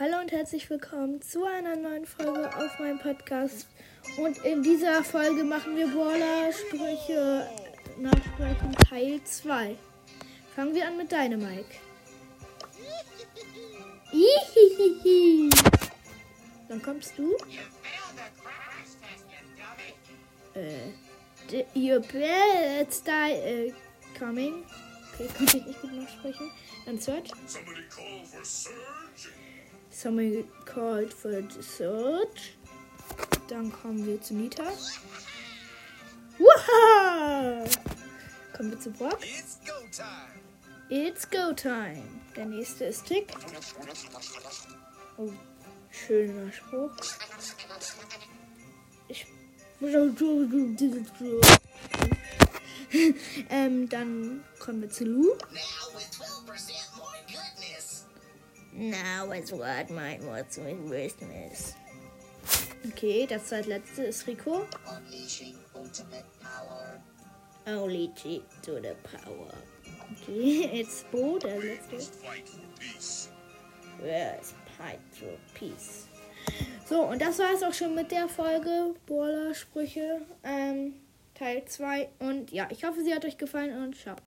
Hallo und herzlich willkommen zu einer neuen Folge auf meinem Podcast. Und in dieser Folge machen wir Baller Sprüche nachsprechen Teil 2. Fangen wir an mit Dynamike. Ihihihi. Dann kommst du. Äh, your best die äh, coming. Okay, konnte ich nicht gut nachsprechen. Dann Search. Somebody call for Surge. Somebody called for the search. Dann kommen wir zu Nita. Waha! Kommen wir zu Brock. It's go time. It's go time. Der nächste ist Tick. Oh, schöner Spruch. Ich. ähm, dann kommen wir zu Lou. Now with 12% more goodness. Now is what mine was with Christmas. Okay, das zweitletzte ist Rico. Unleashing ultimate power. Only G to the power. Okay, it's Bo, der letzte. Fight for peace. Yes, fight for peace. So, und das war es auch schon mit der Folge Boiler Sprüche, ähm, Teil 2. Und ja, ich hoffe, sie hat euch gefallen und ciao.